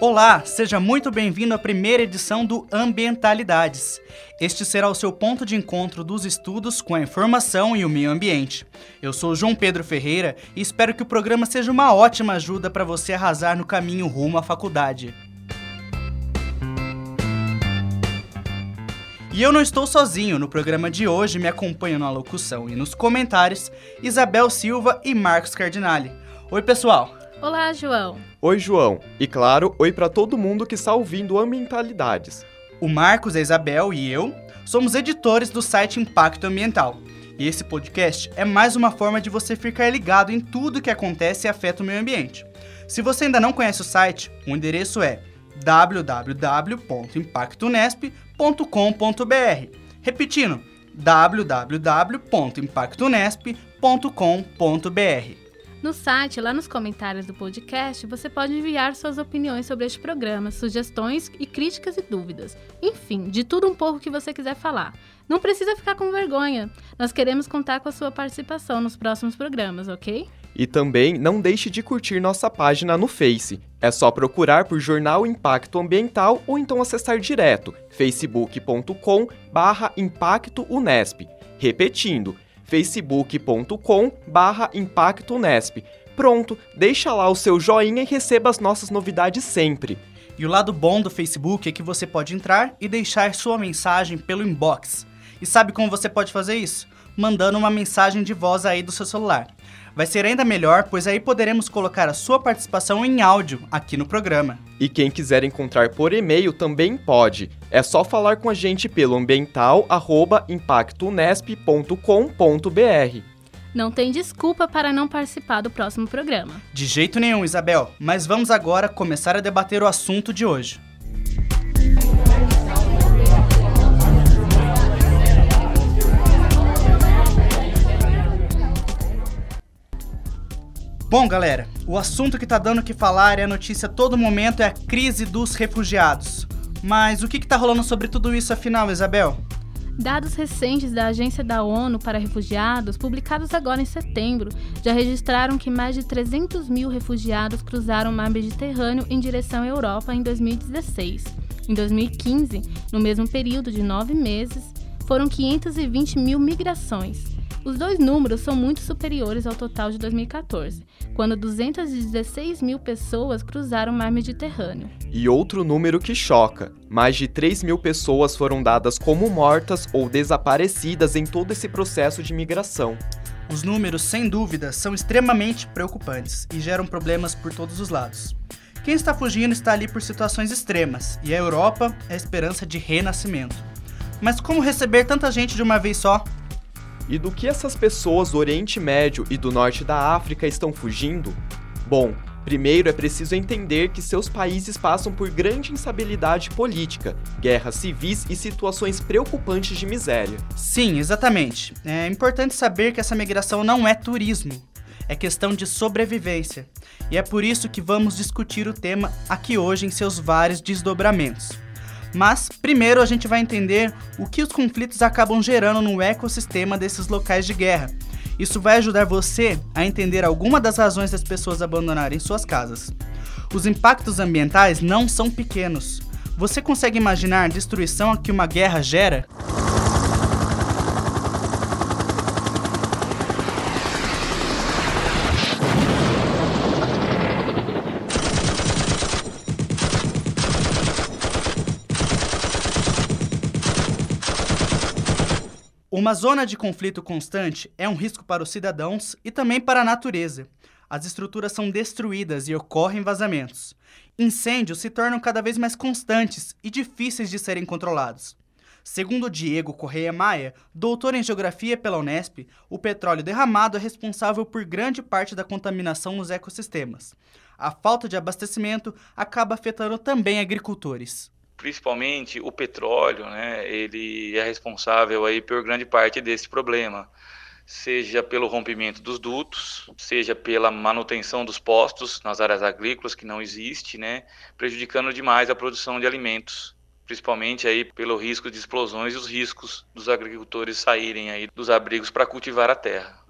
Olá, seja muito bem-vindo à primeira edição do Ambientalidades. Este será o seu ponto de encontro dos estudos com a informação e o meio ambiente. Eu sou João Pedro Ferreira e espero que o programa seja uma ótima ajuda para você arrasar no caminho rumo à faculdade. E eu não estou sozinho. No programa de hoje me acompanham na locução e nos comentários Isabel Silva e Marcos Cardinali. Oi, pessoal! Olá, João. Oi, João. E claro, oi para todo mundo que está ouvindo Ambientalidades. O Marcos, a Isabel e eu somos editores do site Impacto Ambiental. E esse podcast é mais uma forma de você ficar ligado em tudo que acontece e afeta o meio ambiente. Se você ainda não conhece o site, o endereço é www.impactunesp.com.br. Repetindo, www.impactunesp.com.br. No site, lá nos comentários do podcast, você pode enviar suas opiniões sobre este programa, sugestões e críticas e dúvidas. Enfim, de tudo um pouco que você quiser falar. Não precisa ficar com vergonha. Nós queremos contar com a sua participação nos próximos programas, ok? E também não deixe de curtir nossa página no Face. É só procurar por Jornal Impacto Ambiental ou então acessar direto facebook.com barra. Repetindo, facebook.com barra Impacto Unesp. Pronto, deixa lá o seu joinha e receba as nossas novidades sempre. E o lado bom do Facebook é que você pode entrar e deixar sua mensagem pelo inbox. E sabe como você pode fazer isso? Mandando uma mensagem de voz aí do seu celular. Vai ser ainda melhor, pois aí poderemos colocar a sua participação em áudio aqui no programa. E quem quiser encontrar por e-mail também pode. É só falar com a gente pelo ambiental@impactunesp.com.br. Não tem desculpa para não participar do próximo programa. De jeito nenhum, Isabel. Mas vamos agora começar a debater o assunto de hoje. Bom, galera, o assunto que tá dando que falar e a notícia a todo momento é a crise dos refugiados. Mas o que, que tá rolando sobre tudo isso afinal, Isabel? Dados recentes da Agência da ONU para Refugiados, publicados agora em setembro, já registraram que mais de 300 mil refugiados cruzaram o mar Mediterrâneo em direção à Europa em 2016. Em 2015, no mesmo período de nove meses, foram 520 mil migrações. Os dois números são muito superiores ao total de 2014, quando 216 mil pessoas cruzaram o mar Mediterrâneo. E outro número que choca: mais de 3 mil pessoas foram dadas como mortas ou desaparecidas em todo esse processo de migração. Os números, sem dúvida, são extremamente preocupantes e geram problemas por todos os lados. Quem está fugindo está ali por situações extremas, e a Europa é a esperança de renascimento. Mas como receber tanta gente de uma vez só? E do que essas pessoas do Oriente Médio e do Norte da África estão fugindo? Bom, primeiro é preciso entender que seus países passam por grande instabilidade política, guerras civis e situações preocupantes de miséria. Sim, exatamente. É importante saber que essa migração não é turismo, é questão de sobrevivência. E é por isso que vamos discutir o tema aqui hoje em seus vários desdobramentos. Mas primeiro a gente vai entender o que os conflitos acabam gerando no ecossistema desses locais de guerra. Isso vai ajudar você a entender alguma das razões das pessoas abandonarem suas casas. Os impactos ambientais não são pequenos. Você consegue imaginar a destruição que uma guerra gera? Uma zona de conflito constante é um risco para os cidadãos e também para a natureza. As estruturas são destruídas e ocorrem vazamentos. Incêndios se tornam cada vez mais constantes e difíceis de serem controlados. Segundo Diego Correia Maia, doutor em geografia pela Unesp, o petróleo derramado é responsável por grande parte da contaminação nos ecossistemas. A falta de abastecimento acaba afetando também agricultores principalmente o petróleo, né, ele é responsável aí por grande parte desse problema, seja pelo rompimento dos dutos, seja pela manutenção dos postos nas áreas agrícolas que não existe, né, prejudicando demais a produção de alimentos, principalmente aí pelo risco de explosões e os riscos dos agricultores saírem aí dos abrigos para cultivar a terra.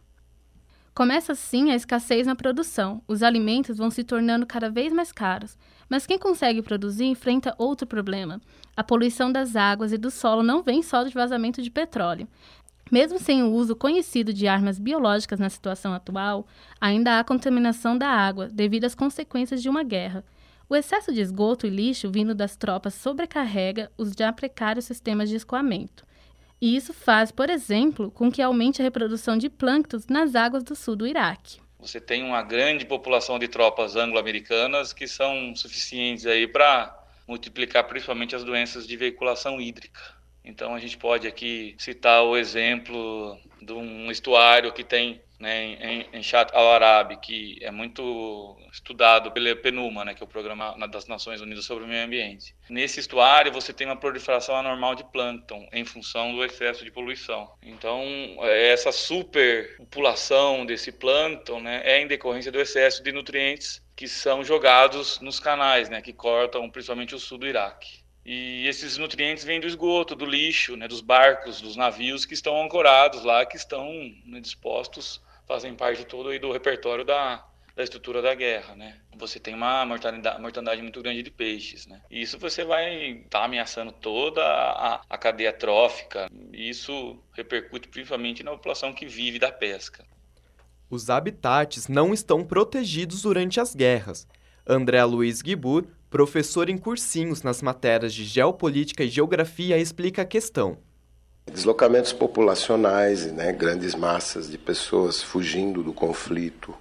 Começa assim a escassez na produção. Os alimentos vão se tornando cada vez mais caros Mas quem consegue produzir enfrenta outro problema. A poluição das águas e do solo não vem só de vazamento de petróleo. Mesmo sem o uso conhecido de armas biológicas na situação atual, ainda há contaminação da água devido às consequências de uma guerra. O excesso de esgoto e lixo vindo das tropas sobrecarrega os já precários sistemas de escoamento. E isso faz, por exemplo, com que aumente a reprodução de plânctons nas águas do sul do Iraque. Você tem uma grande população de tropas anglo-americanas que são suficientes aí para multiplicar principalmente as doenças de veiculação hídrica. Então a gente pode aqui citar o exemplo de um estuário que tem né, em, em Chat al-Arabi, que é muito estudado pela PNUMA, né, que é o Programa das Nações Unidas sobre o Meio Ambiente. Nesse estuário, você tem uma proliferação anormal de plâncton em função do excesso de poluição. Então, essa superpopulação desse plâncton né, é em decorrência do excesso de nutrientes que são jogados nos canais, né, que cortam principalmente o sul do Iraque. E esses nutrientes vêm do esgoto, do lixo, né, dos barcos, dos navios que estão ancorados lá, que estão né, dispostos fazem parte todo do repertório da, da estrutura da guerra, né? Você tem uma mortalidade, mortandade muito grande de peixes, né? E isso você vai estar tá ameaçando toda a, a cadeia trófica. E isso repercute principalmente na população que vive da pesca. Os habitats não estão protegidos durante as guerras. André Luiz Guibur, professor em cursinhos nas matérias de Geopolítica e Geografia, explica a questão. Deslocamentos populacionais, né, grandes massas de pessoas fugindo do conflito,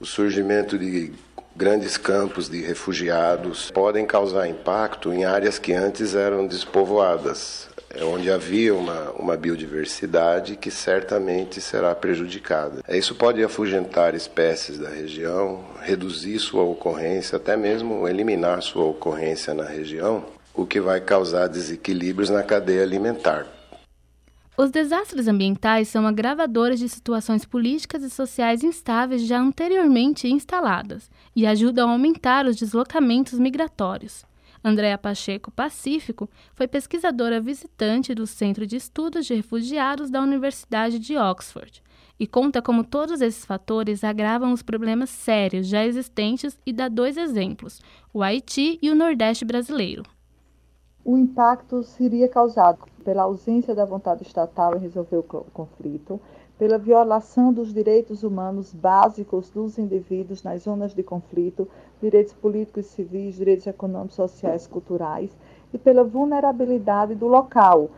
o surgimento de grandes campos de refugiados podem causar impacto em áreas que antes eram despovoadas, é onde havia uma, uma biodiversidade que certamente será prejudicada. Isso pode afugentar espécies da região, reduzir sua ocorrência, até mesmo eliminar sua ocorrência na região, o que vai causar desequilíbrios na cadeia alimentar. Os desastres ambientais são agravadores de situações políticas e sociais instáveis já anteriormente instaladas e ajudam a aumentar os deslocamentos migratórios. Andréa Pacheco Pacífico foi pesquisadora visitante do Centro de Estudos de Refugiados da Universidade de Oxford e conta como todos esses fatores agravam os problemas sérios já existentes e dá dois exemplos: o Haiti e o Nordeste brasileiro. O impacto seria causado pela ausência da vontade estatal em resolver o conflito, pela violação dos direitos humanos básicos dos indivíduos nas zonas de conflito, direitos políticos e civis, direitos econômicos, sociais culturais, e pela vulnerabilidade do local.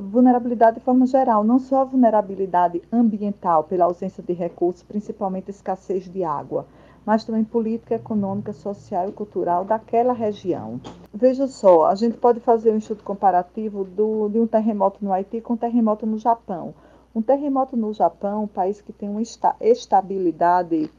Vulnerabilidade de forma geral, não só a vulnerabilidade ambiental, pela ausência de recursos, principalmente escassez de água, mas também política, econômica, social e cultural daquela região. Veja só, a gente pode fazer um estudo comparativo do, de um terremoto no Haiti com um terremoto no Japão. Um terremoto no Japão, um país que tem uma estabilidade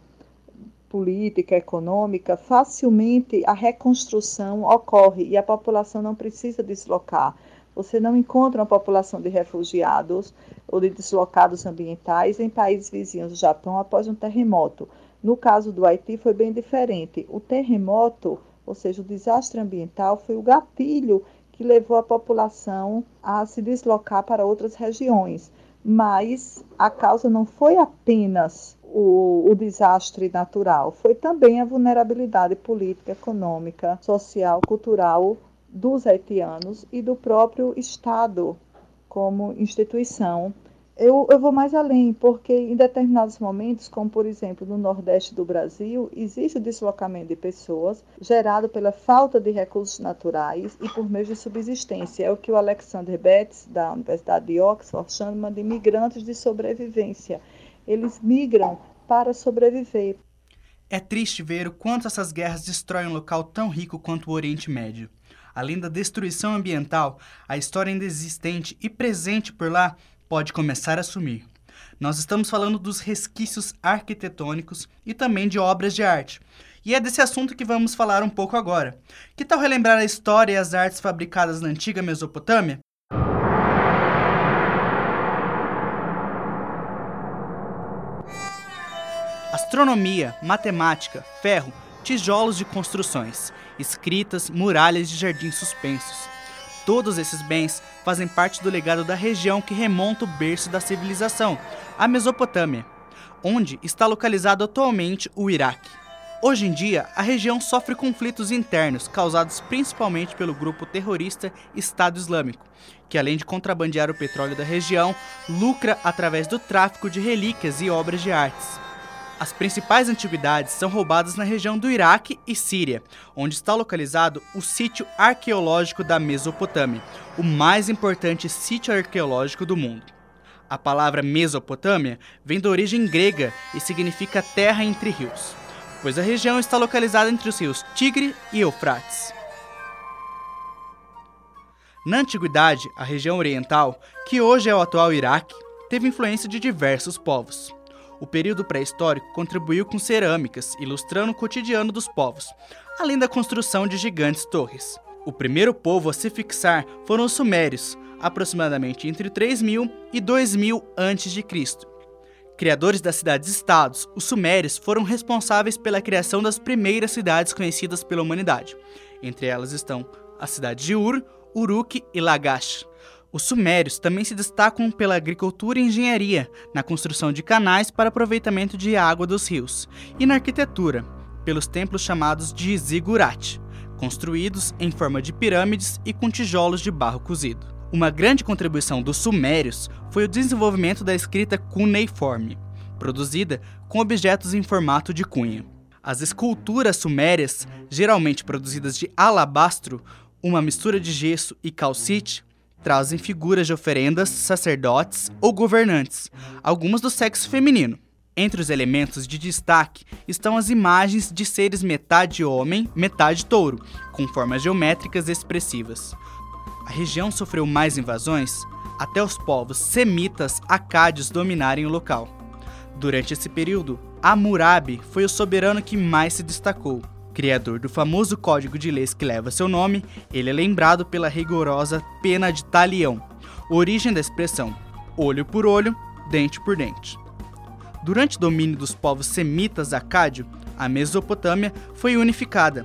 política, econômica, facilmente a reconstrução ocorre e a população não precisa deslocar. Você não encontra uma população de refugiados ou de deslocados ambientais em países vizinhos do Japão após um terremoto. No caso do Haiti, foi bem diferente. O terremoto, ou seja, o desastre ambiental, foi o gatilho que levou a população a se deslocar para outras regiões. Mas a causa não foi apenas o, o, desastre natural, foi também a vulnerabilidade política, econômica, social, cultural dos haitianos e do próprio Estado como instituição eu, eu vou mais além, porque em determinados momentos, como por exemplo no Nordeste do Brasil, existe o deslocamento de pessoas gerado pela falta de recursos naturais e por meio de subsistência. É o que o Alexander Betts, da Universidade de Oxford, chama de migrantes de sobrevivência. Eles migram para sobreviver. É triste ver o quanto essas guerras destroem um local tão rico quanto o Oriente Médio. Além da destruição ambiental, a história ainda existente e presente por lá pode começar a sumir. Nós estamos falando dos resquícios arquitetônicos e também de obras de arte. E é desse assunto que vamos falar um pouco agora. Que tal relembrar a história e as artes fabricadas na antiga Mesopotâmia? Astronomia, matemática, ferro, tijolos de construções, escritas, muralhas de jardins suspensos. Todos esses bens fazem parte do legado da região que remonta o berço da civilização, a Mesopotâmia, onde está localizado atualmente o Iraque. Hoje em dia, a região sofre conflitos internos causados principalmente pelo grupo terrorista Estado Islâmico, que além de contrabandear o petróleo da região, lucra através do tráfico de relíquias e obras de artes. As principais antiguidades são roubadas na região do Iraque e Síria, onde está localizado o sítio arqueológico da Mesopotâmia, o mais importante sítio arqueológico do mundo. A palavra Mesopotâmia vem da origem grega e significa terra entre rios pois a região está localizada entre os rios Tigre e Eufrates. Na antiguidade, a região oriental, que hoje é o atual Iraque, teve influência de diversos povos. O período pré-histórico contribuiu com cerâmicas, ilustrando o cotidiano dos povos, além da construção de gigantes torres. O primeiro povo a se fixar foram os sumérios, aproximadamente entre 3000 e 2000 a.C., Criadores das cidades-estados, os sumérios foram responsáveis pela criação das primeiras cidades conhecidas pela humanidade. Entre elas estão as cidades de Ur, Uruk e Lagash. Os sumérios também se destacam pela agricultura e engenharia, na construção de canais para aproveitamento de água dos rios, e na arquitetura, pelos templos chamados de zigurat, construídos em forma de pirâmides e com tijolos de barro cozido. Uma grande contribuição dos sumérios foi o desenvolvimento da escrita cuneiforme, produzida com objetos em formato de cunha. As esculturas sumérias, geralmente produzidas de alabastro, uma mistura de gesso e calcite, trazem figuras de oferendas, sacerdotes ou governantes, algumas do sexo feminino. Entre os elementos de destaque estão as imagens de seres metade homem, metade touro, com formas geométricas expressivas a região sofreu mais invasões até os povos semitas acádios dominarem o local. Durante esse período, Hammurabi foi o soberano que mais se destacou. Criador do famoso código de leis que leva seu nome, ele é lembrado pela rigorosa pena de talião, origem da expressão olho por olho, dente por dente. Durante o domínio dos povos semitas acádio, a Mesopotâmia foi unificada,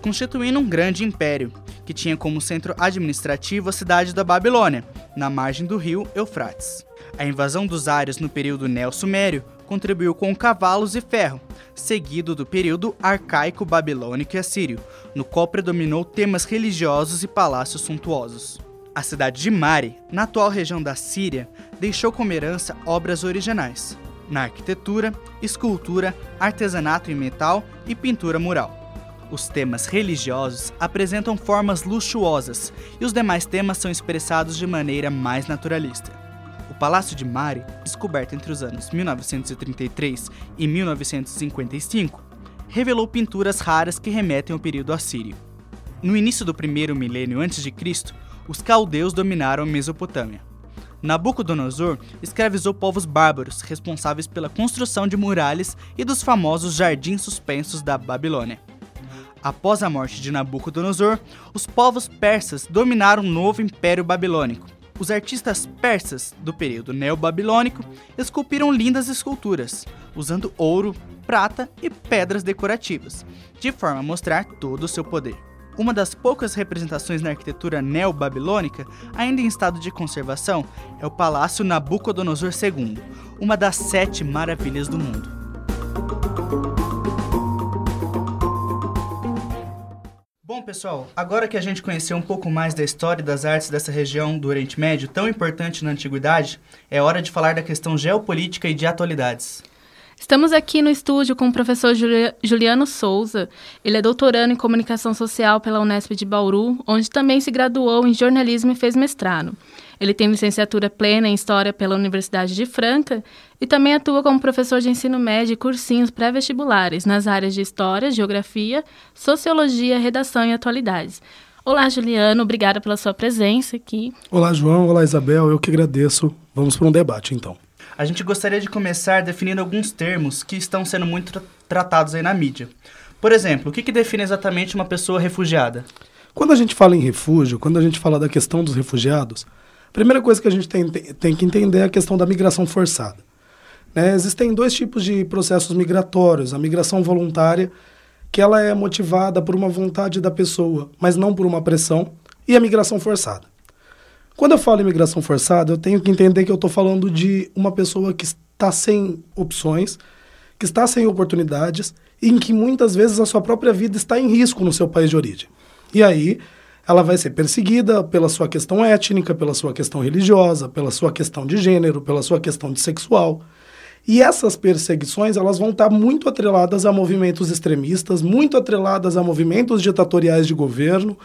constituindo um grande império, que tinha como centro administrativo a cidade da Babilônia, na margem do rio Eufrates. A invasão dos ários no período neo-sumério contribuiu com cavalos e ferro, seguido do período arcaico babilônico e assírio, no qual predominou temas religiosos e palácios suntuosos. A cidade de Mari, na atual região da Síria, deixou como herança obras originais, na arquitetura, escultura, artesanato em metal e pintura mural. Os temas religiosos apresentam formas luxuosas e os demais temas são expressados de maneira mais naturalista. Palácio de Mari, descoberto entre os anos 1933 e 1955, revelou pinturas raras que remetem ao período assírio. No início do primeiro milênio antes de Cristo, os caldeus dominaram a Mesopotâmia. Nabucodonosor escravizou povos bárbaros responsáveis pela construção de muralhas e dos famosos jardins suspensos da Babilônia. Após a morte de Nabucodonosor, os povos persas dominaram o novo Império Babilônico. Os artistas persas do período neobabilônico esculpiram lindas esculturas, usando ouro, prata e pedras decorativas, de forma a mostrar todo o seu poder. Uma das poucas representações na arquitetura neobabilônica ainda em estado de conservação é o Palácio Nabucodonosor II, uma das sete maravilhas do mundo. Bom, pessoal, agora que a gente conheceu um pouco mais da história das artes dessa região do Oriente Médio, tão importante na antiguidade, é hora de falar da questão geopolítica e de atualidades. Estamos aqui no estúdio com o professor Juliano Souza. Ele é doutorando em comunicação social pela Unesp de Bauru, onde também se graduou em jornalismo e fez mestrado. Ele tem licenciatura plena em História pela Universidade de Franca e também atua como professor de ensino médio e cursinhos pré-vestibulares nas áreas de História, Geografia, Sociologia, Redação e Atualidades. Olá, Juliano, obrigada pela sua presença aqui. Olá, João. Olá, Isabel. Eu que agradeço. Vamos para um debate, então. A gente gostaria de começar definindo alguns termos que estão sendo muito tra tratados aí na mídia. Por exemplo, o que, que define exatamente uma pessoa refugiada? Quando a gente fala em refúgio, quando a gente fala da questão dos refugiados, Primeira coisa que a gente tem, tem que entender é a questão da migração forçada. Né? Existem dois tipos de processos migratórios. A migração voluntária, que ela é motivada por uma vontade da pessoa, mas não por uma pressão, e a migração forçada. Quando eu falo em migração forçada, eu tenho que entender que eu estou falando de uma pessoa que está sem opções, que está sem oportunidades em que muitas vezes a sua própria vida está em risco no seu país de origem. E aí ela vai ser perseguida pela sua questão étnica, pela sua questão religiosa, pela sua questão de gênero, pela sua questão de sexual. E essas perseguições elas vão estar muito atreladas a movimentos extremistas, muito atreladas a movimentos ditatoriais de governo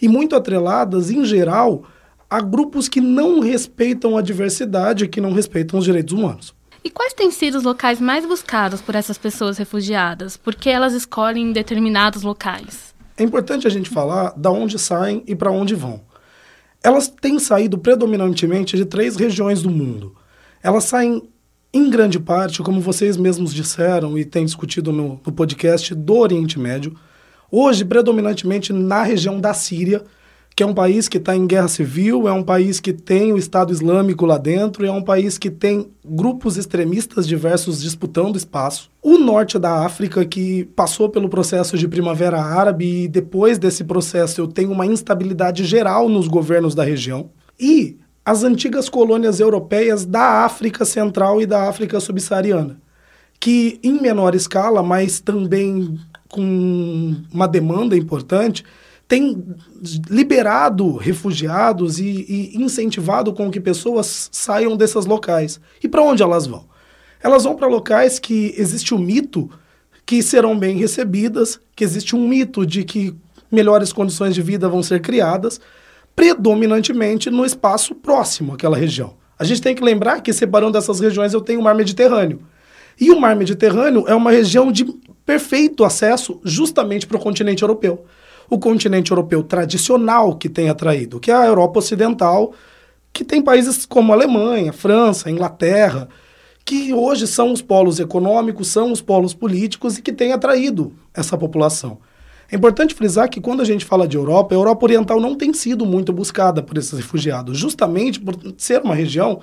e muito atreladas, em geral, a grupos que não respeitam a diversidade, que não respeitam os direitos humanos. E quais têm sido os locais mais buscados por essas pessoas refugiadas? Por que elas escolhem determinados locais? É importante a gente falar da onde saem e para onde vão. Elas têm saído predominantemente de três regiões do mundo. Elas saem, em grande parte, como vocês mesmos disseram e têm discutido no, no podcast, do Oriente Médio. Hoje, predominantemente na região da Síria, que é um país que está em guerra civil, é um país que tem o Estado Islâmico lá dentro, é um país que tem grupos extremistas diversos disputando espaço. O norte da África, que passou pelo processo de Primavera Árabe, e depois desse processo eu tenho uma instabilidade geral nos governos da região. E as antigas colônias europeias da África Central e da África Subsaariana, que em menor escala, mas também com uma demanda importante, tem liberado refugiados e, e incentivado com que pessoas saiam desses locais. E para onde elas vão? Elas vão para locais que existe o um mito que serão bem recebidas, que existe um mito de que melhores condições de vida vão ser criadas, predominantemente no espaço próximo àquela região. A gente tem que lembrar que separando essas regiões eu tenho o Mar Mediterrâneo. E o Mar Mediterrâneo é uma região de perfeito acesso justamente para o continente europeu o continente europeu tradicional que tem atraído, que é a Europa Ocidental, que tem países como Alemanha, França, Inglaterra, que hoje são os polos econômicos, são os polos políticos e que têm atraído essa população. É importante frisar que quando a gente fala de Europa, a Europa Oriental não tem sido muito buscada por esses refugiados, justamente por ser uma região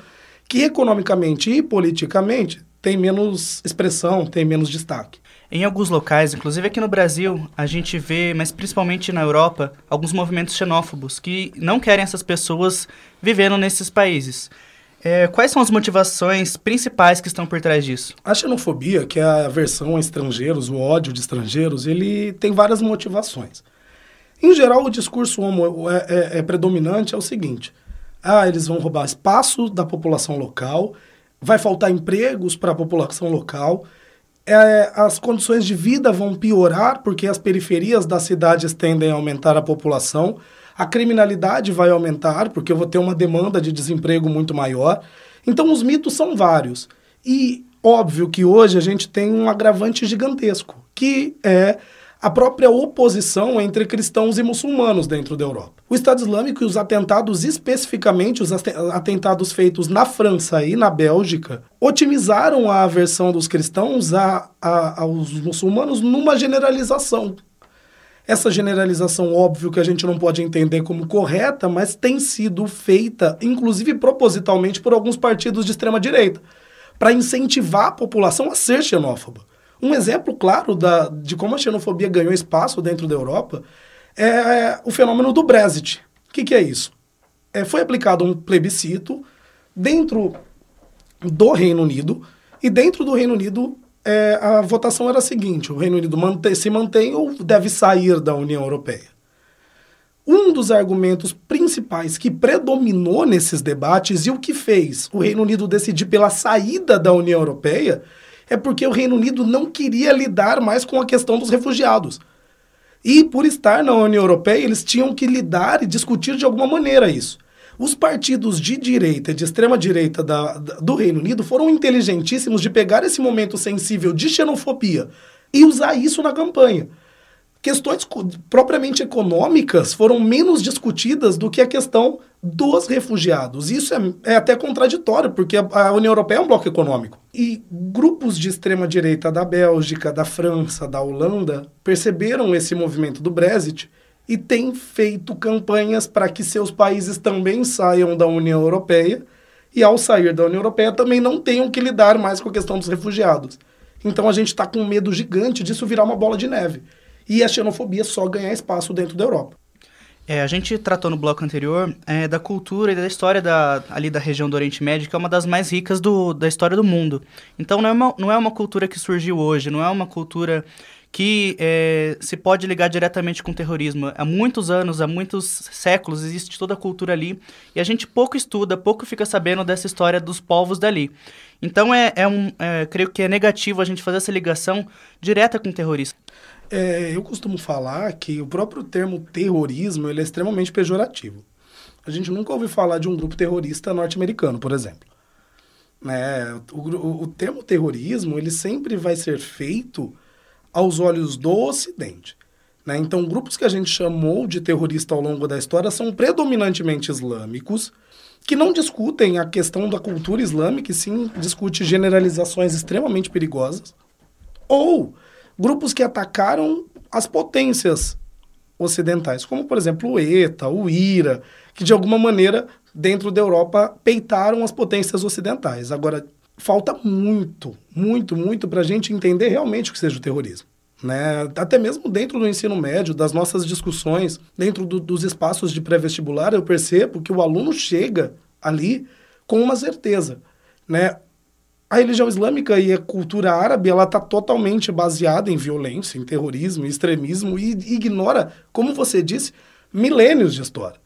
que economicamente e politicamente tem menos expressão, tem menos destaque. Em alguns locais, inclusive aqui no Brasil, a gente vê, mas principalmente na Europa, alguns movimentos xenófobos que não querem essas pessoas vivendo nesses países. É, quais são as motivações principais que estão por trás disso? A xenofobia, que é a aversão a estrangeiros, o ódio de estrangeiros, ele tem várias motivações. Em geral, o discurso homo é, é, é predominante é o seguinte: ah, eles vão roubar espaço da população local, vai faltar empregos para a população local, é, as condições de vida vão piorar porque as periferias das cidades tendem a aumentar a população, a criminalidade vai aumentar porque eu vou ter uma demanda de desemprego muito maior. Então os mitos são vários. E óbvio que hoje a gente tem um agravante gigantesco, que é a própria oposição entre cristãos e muçulmanos dentro da Europa. O Estado Islâmico e os atentados, especificamente os atentados feitos na França e na Bélgica, otimizaram a aversão dos cristãos a, a, aos muçulmanos numa generalização. Essa generalização, óbvio que a gente não pode entender como correta, mas tem sido feita, inclusive propositalmente, por alguns partidos de extrema-direita, para incentivar a população a ser xenófoba. Um exemplo claro da, de como a xenofobia ganhou espaço dentro da Europa é o fenômeno do Brexit. O que, que é isso? É, foi aplicado um plebiscito dentro do Reino Unido, e dentro do Reino Unido é, a votação era a seguinte: o Reino Unido mantém, se mantém ou deve sair da União Europeia. Um dos argumentos principais que predominou nesses debates e o que fez o Reino Unido decidir pela saída da União Europeia é porque o Reino Unido não queria lidar mais com a questão dos refugiados. E por estar na União Europeia, eles tinham que lidar e discutir de alguma maneira isso. Os partidos de direita, de extrema direita da, da, do Reino Unido foram inteligentíssimos de pegar esse momento sensível de xenofobia e usar isso na campanha questões propriamente econômicas foram menos discutidas do que a questão dos refugiados. Isso é, é até contraditório, porque a, a, União Europeia é um bloco econômico. E grupos de extrema-direita da Bélgica, da França, da Holanda perceberam esse movimento do Brexit e têm feito campanhas para que seus países também saiam da União Europeia e, ao sair da União Europeia, também não tenham que lidar mais com a questão dos refugiados. Então a gente está com um medo gigante disso virar uma bola de neve e a xenofobia só ganhar espaço dentro da Europa. É, a gente tratou no bloco anterior é, da cultura e da história da, ali da região do Oriente Médio, que é uma das mais ricas do, da história do mundo. Então não é, uma, não é uma cultura que surgiu hoje, não é uma cultura que é, se pode ligar diretamente com o terrorismo. Há muitos anos, há muitos séculos, existe toda a cultura ali e a gente pouco estuda, pouco fica sabendo dessa história dos povos dali. Então, é, é um, é, creio que é negativo a gente fazer essa ligação direta com o terrorista. É, eu costumo falar que o próprio termo terrorismo ele é extremamente pejorativo. A gente nunca ouviu falar de um grupo terrorista norte-americano, por exemplo. É, o, o, o, termo terrorismo ele sempre vai ser feito aos olhos do Ocidente. Né? Então, grupos que a gente chamou de terrorista ao longo da história são predominantemente islâmicos, que não discutem a questão da cultura islâmica, e sim discute generalizações extremamente perigosas, ou grupos que atacaram as potências ocidentais, como, por exemplo, o ETA, o IRA, que de alguma maneira, dentro da Europa, peitaram as potências ocidentais. Agora, falta muito, muito, muito para a gente entender realmente o que seja o terrorismo. Né? Até mesmo dentro do ensino médio, das nossas discussões, dentro do, dos espaços de pré-vestibular, eu percebo que o aluno chega ali com uma certeza. Né? A religião islâmica e a cultura árabe ela está totalmente baseada em violência, em terrorismo, em extremismo e ignora, como você disse, milênios de história.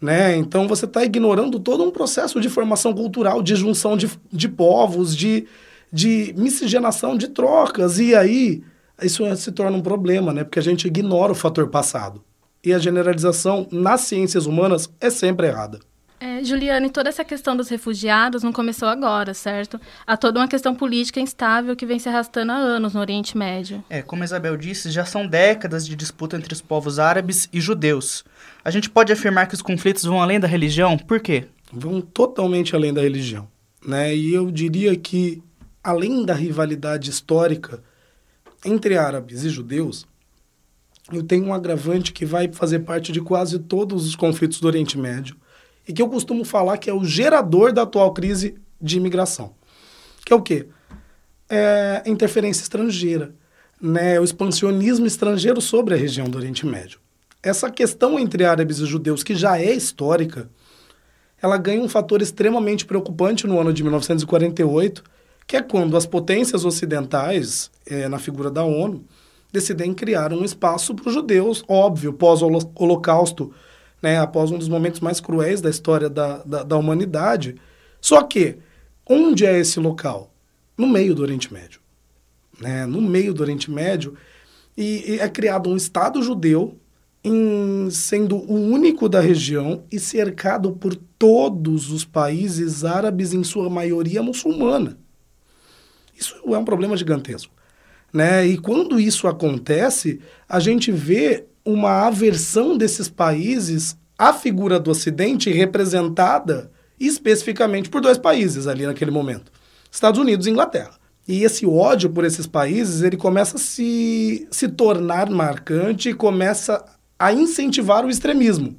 Né? Então você está ignorando todo um processo de formação cultural, de junção de, de povos, de, de miscigenação, de trocas. E aí isso se torna um problema, né? porque a gente ignora o fator passado. E a generalização nas ciências humanas é sempre errada. É, Juliane, toda essa questão dos refugiados não começou agora, certo? Há toda uma questão política instável que vem se arrastando há anos no Oriente Médio. É, como a Isabel disse, já são décadas de disputa entre os povos árabes e judeus. A gente pode afirmar que os conflitos vão além da religião? Por quê? Vão totalmente além da religião. Né? E eu diria que, além da rivalidade histórica entre árabes e judeus, eu tenho um agravante que vai fazer parte de quase todos os conflitos do Oriente Médio e que eu costumo falar que é o gerador da atual crise de imigração. Que é o quê? É interferência estrangeira, né? o expansionismo estrangeiro sobre a região do Oriente Médio. Essa questão entre árabes e judeus, que já é histórica, ela ganha um fator extremamente preocupante no ano de 1948, que é quando as potências ocidentais, é, na figura da ONU, decidem criar um espaço para os judeus, óbvio, pós-holocausto, né, após um dos momentos mais cruéis da história da, da, da humanidade. Só que, onde é esse local? No meio do Oriente Médio. Né? No meio do Oriente Médio. E, e é criado um Estado judeu, em, sendo o único da região e cercado por todos os países árabes, em sua maioria muçulmana. Isso é um problema gigantesco. Né? E quando isso acontece, a gente vê uma aversão desses países à figura do Ocidente representada especificamente por dois países ali naquele momento, Estados Unidos e Inglaterra. E esse ódio por esses países, ele começa a se, se tornar marcante e começa a incentivar o extremismo.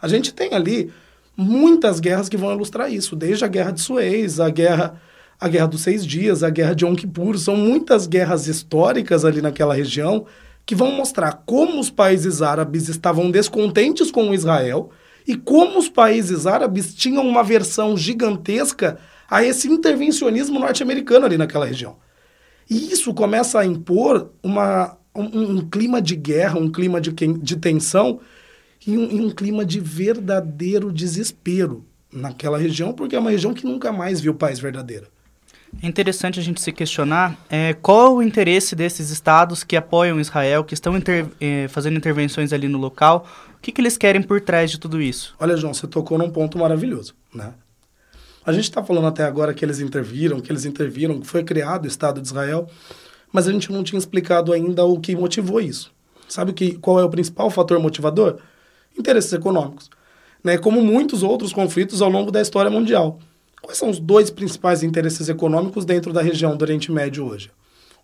A gente tem ali muitas guerras que vão ilustrar isso, desde a Guerra de Suez, a Guerra, a guerra dos Seis Dias, a Guerra de Yom Kippur, são muitas guerras históricas ali naquela região que vão mostrar como os países árabes estavam descontentes com Israel e como os países árabes tinham uma versão gigantesca a esse intervencionismo norte-americano ali naquela região. E isso começa a impor uma, um, um clima de guerra, um clima de, de tensão e um, e um clima de verdadeiro desespero naquela região, porque é uma região que nunca mais viu paz verdadeira. É interessante a gente se questionar é, qual o interesse desses estados que apoiam Israel, que estão inter, é, fazendo intervenções ali no local, o que, que eles querem por trás de tudo isso? Olha, João, você tocou num ponto maravilhoso, né? A gente está falando até agora que eles interviram, que eles interviram, que foi criado o Estado de Israel, mas a gente não tinha explicado ainda o que motivou isso. Sabe que, qual é o principal fator motivador? Interesses econômicos. Né? Como muitos outros conflitos ao longo da história mundial. Quais são os dois principais interesses econômicos dentro da região do Oriente Médio hoje?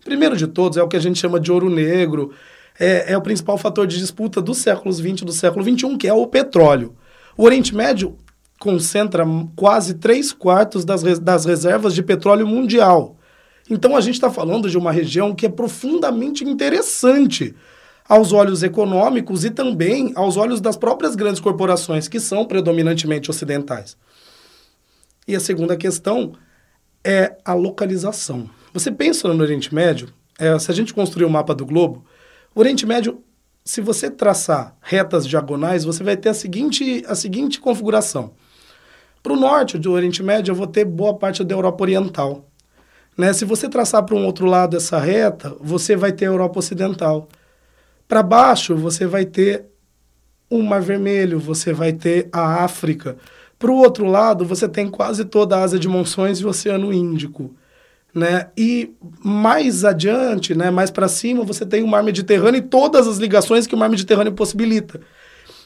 O primeiro de todos é o que a gente chama de ouro negro, é, é o principal fator de disputa dos séculos XX e do século XXI, que é o petróleo. O Oriente Médio concentra quase três quartos das, das reservas de petróleo mundial. Então a gente está falando de uma região que é profundamente interessante aos olhos econômicos e também aos olhos das próprias grandes corporações, que são predominantemente ocidentais. E a segunda questão é a localização. Você pensa no Oriente Médio, é, se a gente construir o um mapa do globo, o Oriente Médio, se você traçar retas diagonais, você vai ter a seguinte, a seguinte configuração. Para o norte do Oriente Médio, eu vou ter boa parte da Europa Oriental. Né? Se você traçar para um outro lado essa reta, você vai ter a Europa Ocidental. Para baixo, você vai ter o Mar Vermelho, você vai ter a África. Para o outro lado, você tem quase toda a Ásia de Monções e o Oceano Índico. Né? E mais adiante, né, mais para cima, você tem o Mar Mediterrâneo e todas as ligações que o Mar Mediterrâneo possibilita.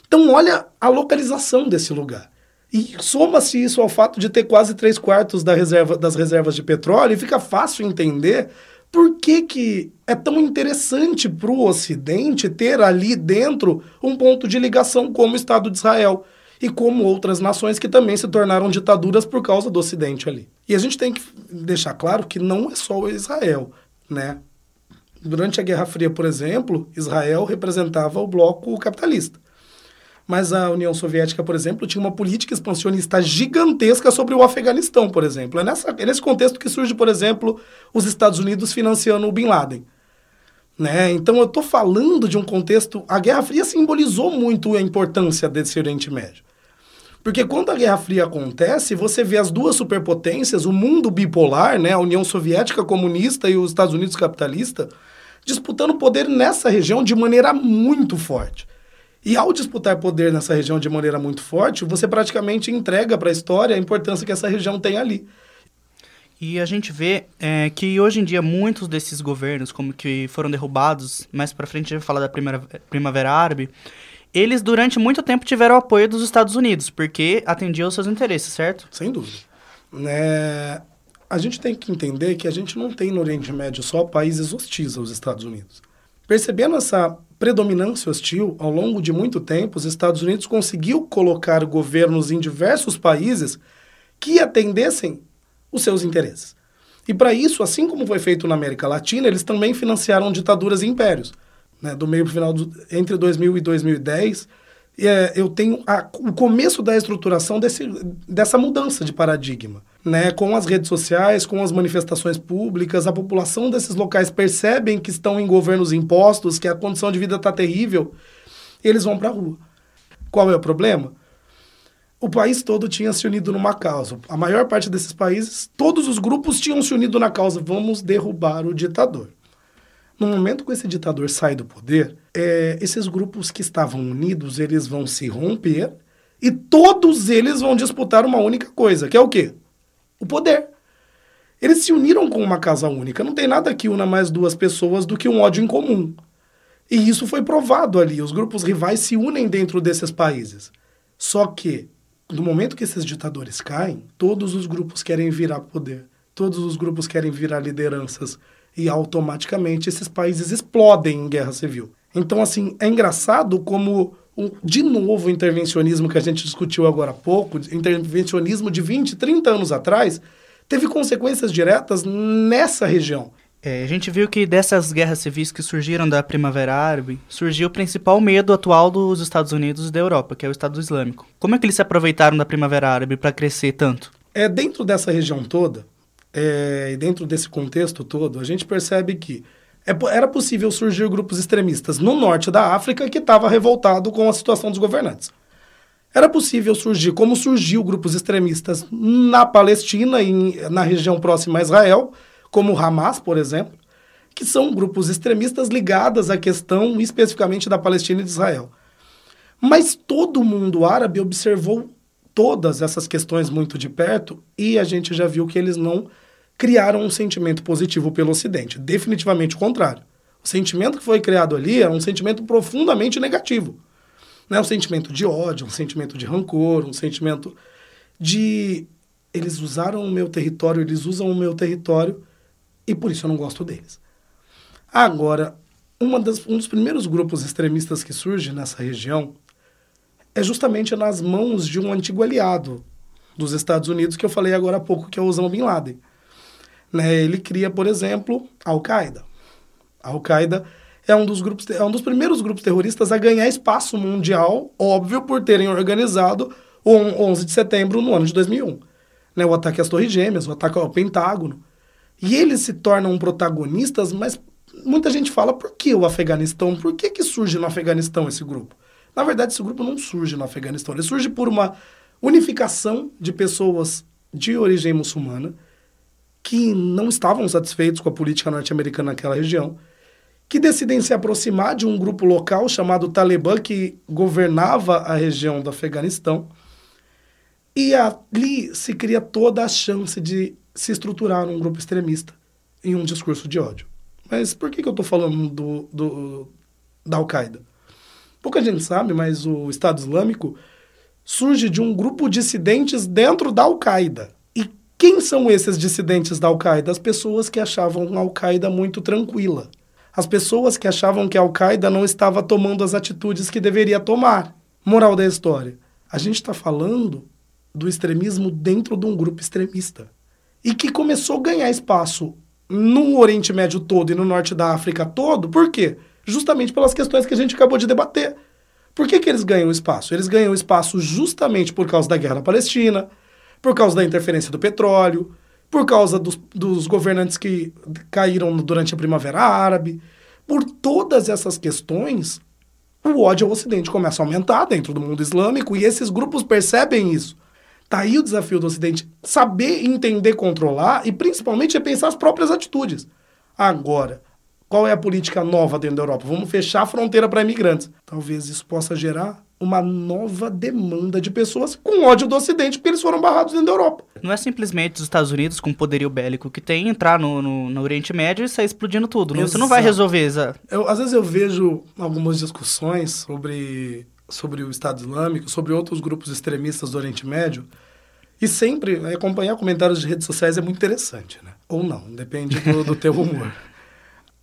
Então, olha a localização desse lugar. E soma-se isso ao fato de ter quase três quartos da reserva, das reservas de petróleo, e fica fácil entender por que, que é tão interessante para o Ocidente ter ali dentro um ponto de ligação como o Estado de Israel e como outras nações que também se tornaram ditaduras por causa do Ocidente ali. E a gente tem que deixar claro que não é só o Israel, né? Durante a Guerra Fria, por exemplo, Israel representava o bloco capitalista. Mas a União Soviética, por exemplo, tinha uma política expansionista gigantesca sobre o Afeganistão, por exemplo. É, nessa, é nesse contexto que surge, por exemplo, os Estados Unidos financiando o Bin Laden. Né? Então eu estou falando de um contexto. A Guerra Fria simbolizou muito a importância desse Oriente Médio. Porque quando a Guerra Fria acontece, você vê as duas superpotências, o mundo bipolar, né, a União Soviética comunista e os Estados Unidos capitalista, disputando poder nessa região de maneira muito forte. E ao disputar poder nessa região de maneira muito forte, você praticamente entrega para a história a importância que essa região tem ali. E a gente vê é, que hoje em dia muitos desses governos, como que foram derrubados, mais para frente a gente vai falar da primavera, primavera árabe, eles durante muito tempo tiveram apoio dos Estados Unidos, porque atendiam os seus interesses, certo? Sem dúvida. É, a gente tem que entender que a gente não tem no Oriente Médio só países hostis aos Estados Unidos. Percebendo essa predominância hostil, ao longo de muito tempo, os Estados Unidos conseguiu colocar governos em diversos países que atendessem os seus interesses. E para isso, assim como foi feito na América Latina, eles também financiaram ditaduras e impérios. Né? Do meio para o final, do, entre 2000 e 2010, é, eu tenho a, o começo da estruturação desse, dessa mudança de paradigma. Né? Com as redes sociais, com as manifestações públicas, a população desses locais percebem que estão em governos impostos, que a condição de vida está terrível, eles vão para a rua. Qual é o problema? O país todo tinha se unido numa causa. A maior parte desses países, todos os grupos tinham se unido na causa: vamos derrubar o ditador. No momento que esse ditador sai do poder, é, esses grupos que estavam unidos, eles vão se romper e todos eles vão disputar uma única coisa, que é o quê? O poder. Eles se uniram com uma casa única. Não tem nada que una mais duas pessoas do que um ódio em comum. E isso foi provado ali. Os grupos rivais se unem dentro desses países. Só que, no momento que esses ditadores caem, todos os grupos querem virar poder. Todos os grupos querem virar lideranças e automaticamente esses países explodem em guerra civil. Então, assim, é engraçado como, de novo, o intervencionismo que a gente discutiu agora há pouco, intervencionismo de 20, 30 anos atrás, teve consequências diretas nessa região. É, a gente viu que dessas guerras civis que surgiram da Primavera Árabe, surgiu o principal medo atual dos Estados Unidos e da Europa, que é o Estado Islâmico. Como é que eles se aproveitaram da Primavera Árabe para crescer tanto? É dentro dessa região toda, é, dentro desse contexto todo, a gente percebe que é, era possível surgir grupos extremistas no norte da África que estava revoltado com a situação dos governantes. Era possível surgir, como surgiu grupos extremistas na Palestina e na região próxima a Israel, como o Hamas, por exemplo, que são grupos extremistas ligados à questão especificamente da Palestina e de Israel. Mas todo mundo árabe observou todas essas questões muito de perto e a gente já viu que eles não criaram um sentimento positivo pelo Ocidente. Definitivamente o contrário. O sentimento que foi criado ali era um sentimento profundamente negativo. Né? Um sentimento de ódio, um sentimento de rancor, um sentimento de. Eles usaram o meu território, eles usam o meu território e por isso eu não gosto deles. Agora, das, um dos primeiros grupos extremistas que surge nessa região é justamente nas mãos de um antigo aliado dos Estados Unidos, que eu falei agora há pouco, que é o Osama Bin Laden. Né? Ele cria, por exemplo, a Al-Qaeda. A Al-Qaeda é um dos grupos, é um dos primeiros grupos terroristas a ganhar espaço mundial, óbvio, por terem organizado o 11 de setembro no ano de 2001. Né? O ataque às Torres Gêmeas, o ataque ao Pentágono. E eles se tornam protagonistas, mas muita gente fala, por que o Afeganistão? Por que, que surge no Afeganistão esse grupo? Na verdade, esse grupo não surge no Afeganistão. Ele surge por uma unificação de pessoas de origem muçulmana que não estavam satisfeitos com a política norte-americana naquela região, que decidem se aproximar de um grupo local chamado Talibã, que governava a região do Afeganistão. E ali se cria toda a chance de se estruturar num grupo extremista em um discurso de ódio. Mas por que, que eu estou falando do, do, da Al-Qaeda? Pouca gente sabe, mas o Estado Islâmico surge de um grupo de dissidentes dentro da Al-Qaeda. E quem são esses dissidentes da Al-Qaeda? As pessoas que achavam a Al-Qaeda muito tranquila. As pessoas que achavam que a Al-Qaeda não estava tomando as atitudes que deveria tomar. Moral da história: a gente está falando do extremismo dentro de um grupo extremista. E que começou a ganhar espaço no Oriente Médio todo e no Norte da África todo, por quê? Justamente pelas questões que a gente acabou de debater. Por que, que eles ganham espaço? Eles ganham espaço justamente por causa da guerra na Palestina, por causa da interferência do petróleo, por causa dos, dos governantes que caíram durante a Primavera Árabe. Por todas essas questões, o ódio ao Ocidente começa a aumentar dentro do mundo islâmico e esses grupos percebem isso. Tá aí o desafio do Ocidente, saber entender, controlar e principalmente é pensar as próprias atitudes. Agora, qual é a política nova dentro da Europa? Vamos fechar a fronteira para imigrantes. Talvez isso possa gerar uma nova demanda de pessoas com ódio do Ocidente, porque eles foram barrados dentro da Europa. Não é simplesmente os Estados Unidos, com o poderio bélico que tem, entrar no, no, no Oriente Médio e sair explodindo tudo. Não, você não vai resolver isso. Às vezes eu vejo algumas discussões sobre sobre o Estado Islâmico, sobre outros grupos extremistas do Oriente Médio, e sempre né, acompanhar comentários de redes sociais é muito interessante, né? Ou não, depende do, do teu humor.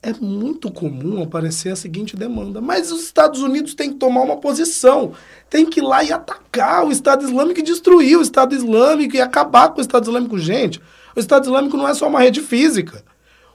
É muito comum aparecer a seguinte demanda, mas os Estados Unidos têm que tomar uma posição, tem que ir lá e atacar o Estado Islâmico e destruir o Estado Islâmico e acabar com o Estado Islâmico. Gente, o Estado Islâmico não é só uma rede física.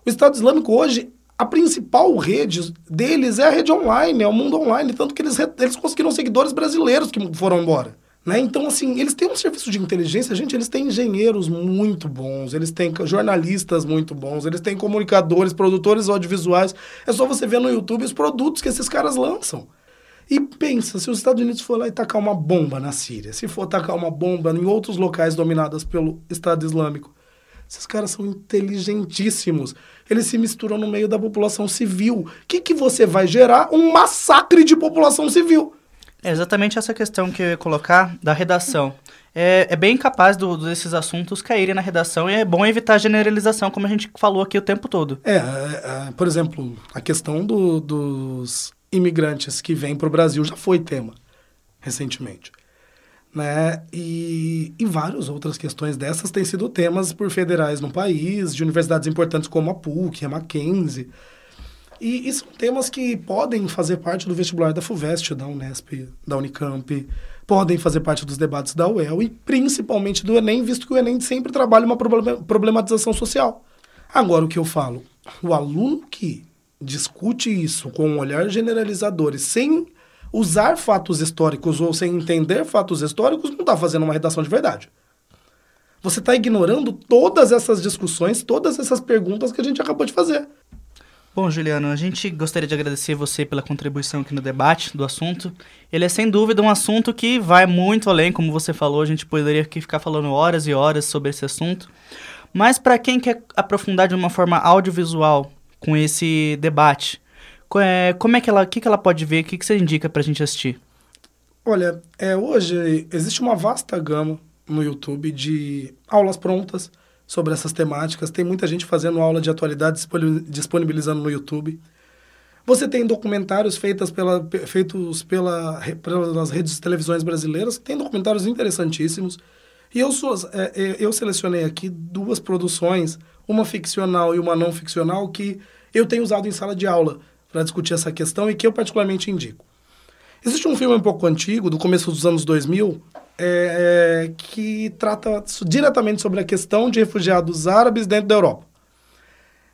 O Estado Islâmico hoje a principal rede deles é a rede online, é o mundo online. Tanto que eles, eles conseguiram seguidores brasileiros que foram embora. Né? Então, assim, eles têm um serviço de inteligência, gente, eles têm engenheiros muito bons, eles têm jornalistas muito bons, eles têm comunicadores, produtores audiovisuais. É só você ver no YouTube os produtos que esses caras lançam. E pensa, se os Estados Unidos for lá e tacar uma bomba na Síria, se for tacar uma bomba em outros locais dominados pelo Estado Islâmico, esses caras são inteligentíssimos. Eles se misturam no meio da população civil. O que, que você vai gerar? Um massacre de população civil. É exatamente essa questão que eu ia colocar da redação. É, é bem capaz do, desses assuntos caírem na redação e é bom evitar generalização, como a gente falou aqui o tempo todo. É, é, é por exemplo, a questão do, dos imigrantes que vêm para o Brasil já foi tema recentemente né? E, e várias outras questões dessas têm sido temas por federais no país, de universidades importantes como a PUC, a Mackenzie. E, e são temas que podem fazer parte do vestibular da FUVEST, da Unesp, da Unicamp, podem fazer parte dos debates da UEL e principalmente do Enem, visto que o Enem sempre trabalha uma problematização social. Agora, o que eu falo, o aluno que discute isso com um olhar generalizador e sem usar fatos históricos ou sem entender fatos históricos não está fazendo uma redação de verdade. Você está ignorando todas essas discussões, todas essas perguntas que a gente acabou de fazer. Bom, Juliano, a gente gostaria de agradecer você pela contribuição aqui no debate do assunto. Ele é sem dúvida um assunto que vai muito além, como você falou, a gente poderia aqui ficar falando horas e horas sobre esse assunto. Mas para quem quer aprofundar de uma forma audiovisual com esse debate, é, como é que ela, o que, que ela pode ver, o que, que você indica para a gente assistir? Olha, é, hoje existe uma vasta gama no YouTube de aulas prontas sobre essas temáticas. Tem muita gente fazendo aula de atualidade disponibilizando no YouTube. Você tem documentários feitos, pela, feitos pela, pelas redes de televisões brasileiras, tem documentários interessantíssimos. E eu, sou, é, é, eu selecionei aqui duas produções, uma ficcional e uma não ficcional, que eu tenho usado em sala de aula para discutir essa questão e que eu particularmente indico. Existe um filme um pouco antigo, do começo dos anos 2000, é, é, que trata diretamente sobre a questão de refugiados árabes dentro da Europa.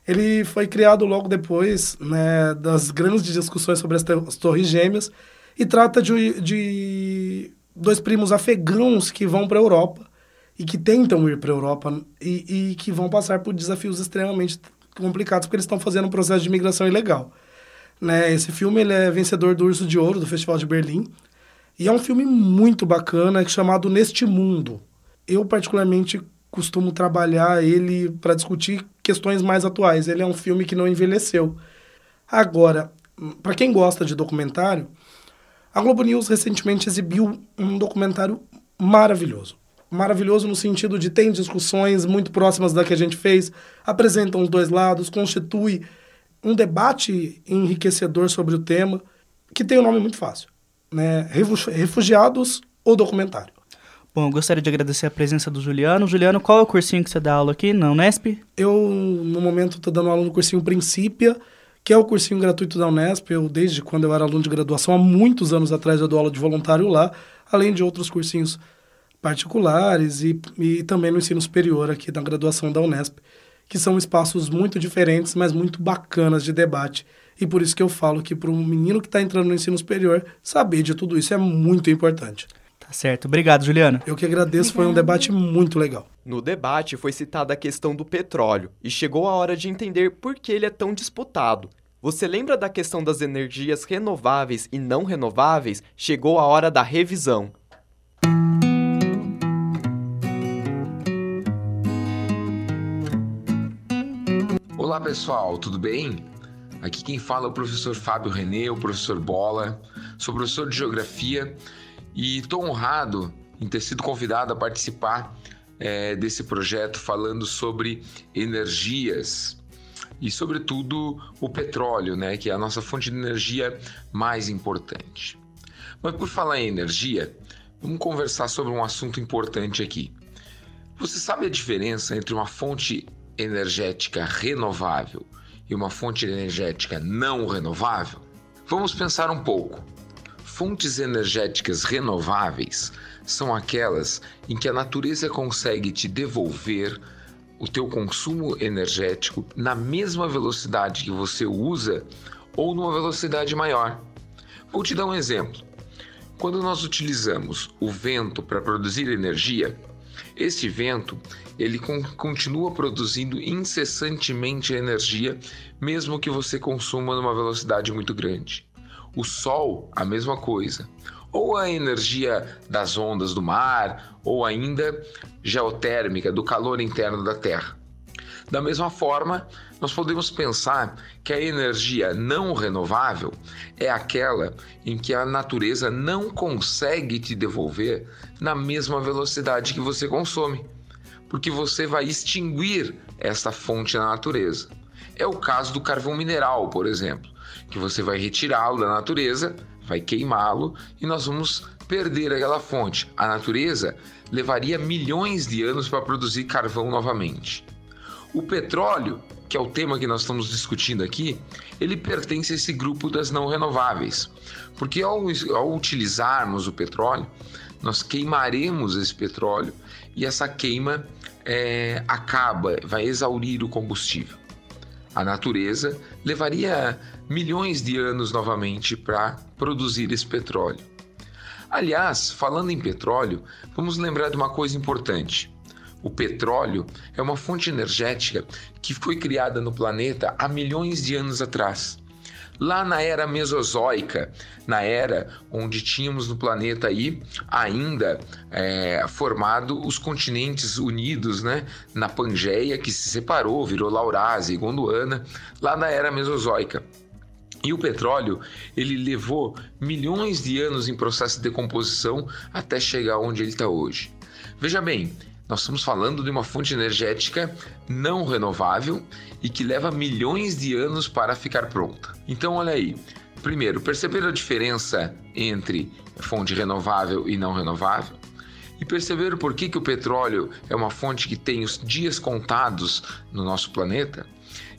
Ele foi criado logo depois né, das grandes discussões sobre as, as Torres Gêmeas e trata de, de dois primos afegãos que vão para a Europa e que tentam ir para a Europa e, e que vão passar por desafios extremamente complicados porque eles estão fazendo um processo de migração ilegal. Né? Esse filme ele é vencedor do Urso de Ouro do Festival de Berlim e é um filme muito bacana chamado Neste Mundo. Eu particularmente costumo trabalhar ele para discutir questões mais atuais. Ele é um filme que não envelheceu. Agora, para quem gosta de documentário, a Globo News recentemente exibiu um documentário maravilhoso. Maravilhoso no sentido de tem discussões muito próximas da que a gente fez, apresentam os dois lados, constitui um debate enriquecedor sobre o tema, que tem um nome muito fácil, né? Refugiados ou documentário. Bom, eu gostaria de agradecer a presença do Juliano. Juliano, qual é o cursinho que você dá aula aqui na Unesp? Eu, no momento, estou dando aula no cursinho Princípia, que é o cursinho gratuito da Unesp. Eu, desde quando eu era aluno de graduação, há muitos anos atrás, eu dou aula de voluntário lá, além de outros cursinhos particulares e, e também no ensino superior aqui na graduação da Unesp, que são espaços muito diferentes, mas muito bacanas de debate. E por isso que eu falo que para um menino que está entrando no ensino superior, saber de tudo isso é muito importante. Tá certo. Obrigado, Juliana. Eu que agradeço, foi um debate muito legal. No debate foi citada a questão do petróleo e chegou a hora de entender por que ele é tão disputado. Você lembra da questão das energias renováveis e não renováveis? Chegou a hora da revisão. Olá pessoal, tudo bem? Aqui quem fala é o professor Fábio Renê, o professor Bola, sou professor de Geografia e estou honrado em ter sido convidado a participar é, desse projeto falando sobre energias e, sobretudo, o petróleo, né, que é a nossa fonte de energia mais importante. Mas por falar em energia, vamos conversar sobre um assunto importante aqui. Você sabe a diferença entre uma fonte energética renovável e uma fonte energética não renovável? Vamos pensar um pouco. Fontes energéticas renováveis são aquelas em que a natureza consegue te devolver o teu consumo energético na mesma velocidade que você usa ou numa velocidade maior. Vou te dar um exemplo. Quando nós utilizamos o vento para produzir energia, este vento ele continua produzindo incessantemente energia, mesmo que você consuma numa velocidade muito grande. O Sol, a mesma coisa. Ou a energia das ondas do mar, ou ainda geotérmica, do calor interno da Terra. Da mesma forma, nós podemos pensar que a energia não renovável é aquela em que a natureza não consegue te devolver na mesma velocidade que você consome, porque você vai extinguir essa fonte na natureza. É o caso do carvão mineral, por exemplo que você vai retirá-lo da natureza, vai queimá-lo e nós vamos perder aquela fonte. A natureza levaria milhões de anos para produzir carvão novamente. O petróleo, que é o tema que nós estamos discutindo aqui, ele pertence a esse grupo das não renováveis, porque ao, ao utilizarmos o petróleo, nós queimaremos esse petróleo e essa queima é, acaba, vai exaurir o combustível. A natureza levaria milhões de anos novamente para produzir esse petróleo. Aliás, falando em petróleo, vamos lembrar de uma coisa importante. O petróleo é uma fonte energética que foi criada no planeta há milhões de anos atrás lá na era Mesozoica, na era onde tínhamos no planeta aí ainda é, formado os continentes unidos, né? Na Pangeia, que se separou, virou Laurásia e Gondwana, lá na era Mesozoica. E o petróleo, ele levou milhões de anos em processo de decomposição até chegar onde ele está hoje. Veja bem, nós estamos falando de uma fonte energética não renovável e que leva milhões de anos para ficar pronta. Então, olha aí. Primeiro, perceber a diferença entre fonte renovável e não renovável? E perceber por que, que o petróleo é uma fonte que tem os dias contados no nosso planeta?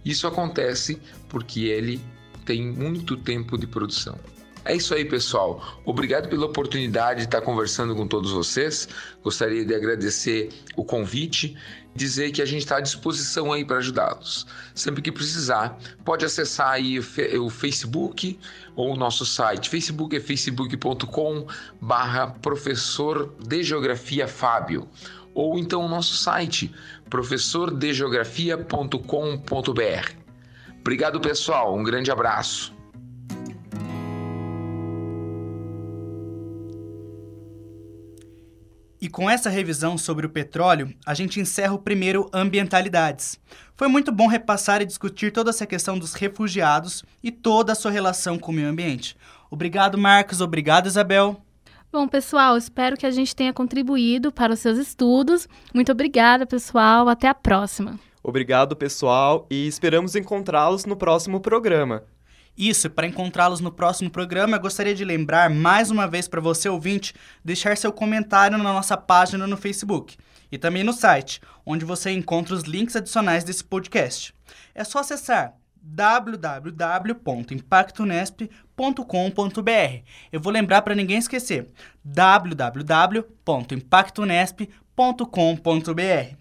Isso acontece porque ele tem muito tempo de produção. É isso aí, pessoal. Obrigado pela oportunidade de estar conversando com todos vocês. Gostaria de agradecer o convite dizer que a gente está à disposição aí para ajudá-los. Sempre que precisar, pode acessar aí o Facebook ou o nosso site. Facebook é facebook.com barra professor de geografia Fábio ou então o nosso site professordegeografia.com.br. Obrigado, pessoal. Um grande abraço. E com essa revisão sobre o petróleo, a gente encerra o primeiro Ambientalidades. Foi muito bom repassar e discutir toda essa questão dos refugiados e toda a sua relação com o meio ambiente. Obrigado, Marcos. Obrigado, Isabel. Bom, pessoal, espero que a gente tenha contribuído para os seus estudos. Muito obrigada, pessoal. Até a próxima. Obrigado, pessoal, e esperamos encontrá-los no próximo programa. Isso, para encontrá-los no próximo programa, eu gostaria de lembrar mais uma vez para você ouvinte deixar seu comentário na nossa página no Facebook e também no site, onde você encontra os links adicionais desse podcast. É só acessar www.impactonesp.com.br. Eu vou lembrar para ninguém esquecer: www.impactonesp.com.br.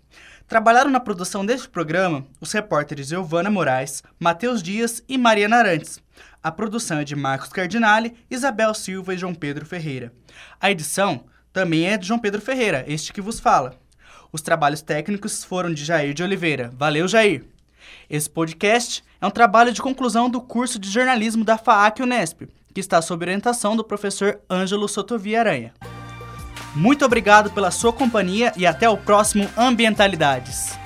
Trabalharam na produção deste programa os repórteres Giovana Moraes, Matheus Dias e Maria Narantes. A produção é de Marcos Cardinale, Isabel Silva e João Pedro Ferreira. A edição também é de João Pedro Ferreira, este que vos fala. Os trabalhos técnicos foram de Jair de Oliveira. Valeu, Jair! Esse podcast é um trabalho de conclusão do curso de jornalismo da FAAC Unesp, que está sob orientação do professor Ângelo Sotovia Aranha. Muito obrigado pela sua companhia e até o próximo Ambientalidades.